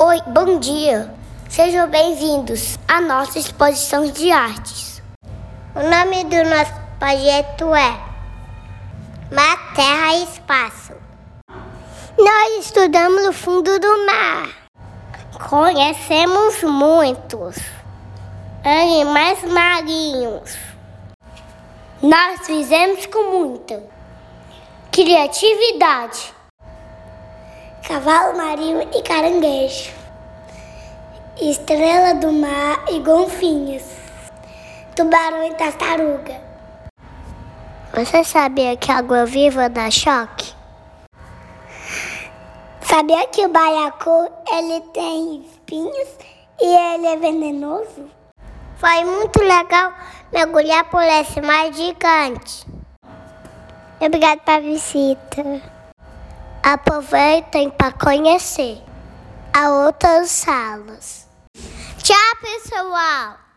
Oi, bom dia. Sejam bem-vindos à nossa exposição de artes. O nome do nosso projeto é Mar, Terra e Espaço. Nós estudamos o fundo do mar. Conhecemos muitos animais marinhos. Nós fizemos com muita criatividade. Cavalo marinho e caranguejo. Estrela do mar e golfinhos. Tubarão e tartaruga. Você sabia que a água viva dá choque? Sabia que o baiacu ele tem espinhos e ele é venenoso? Foi muito legal mergulhar por esse mar gigante. Obrigado pela visita. Aproveitem para conhecer a outras salas. Tchau, pessoal!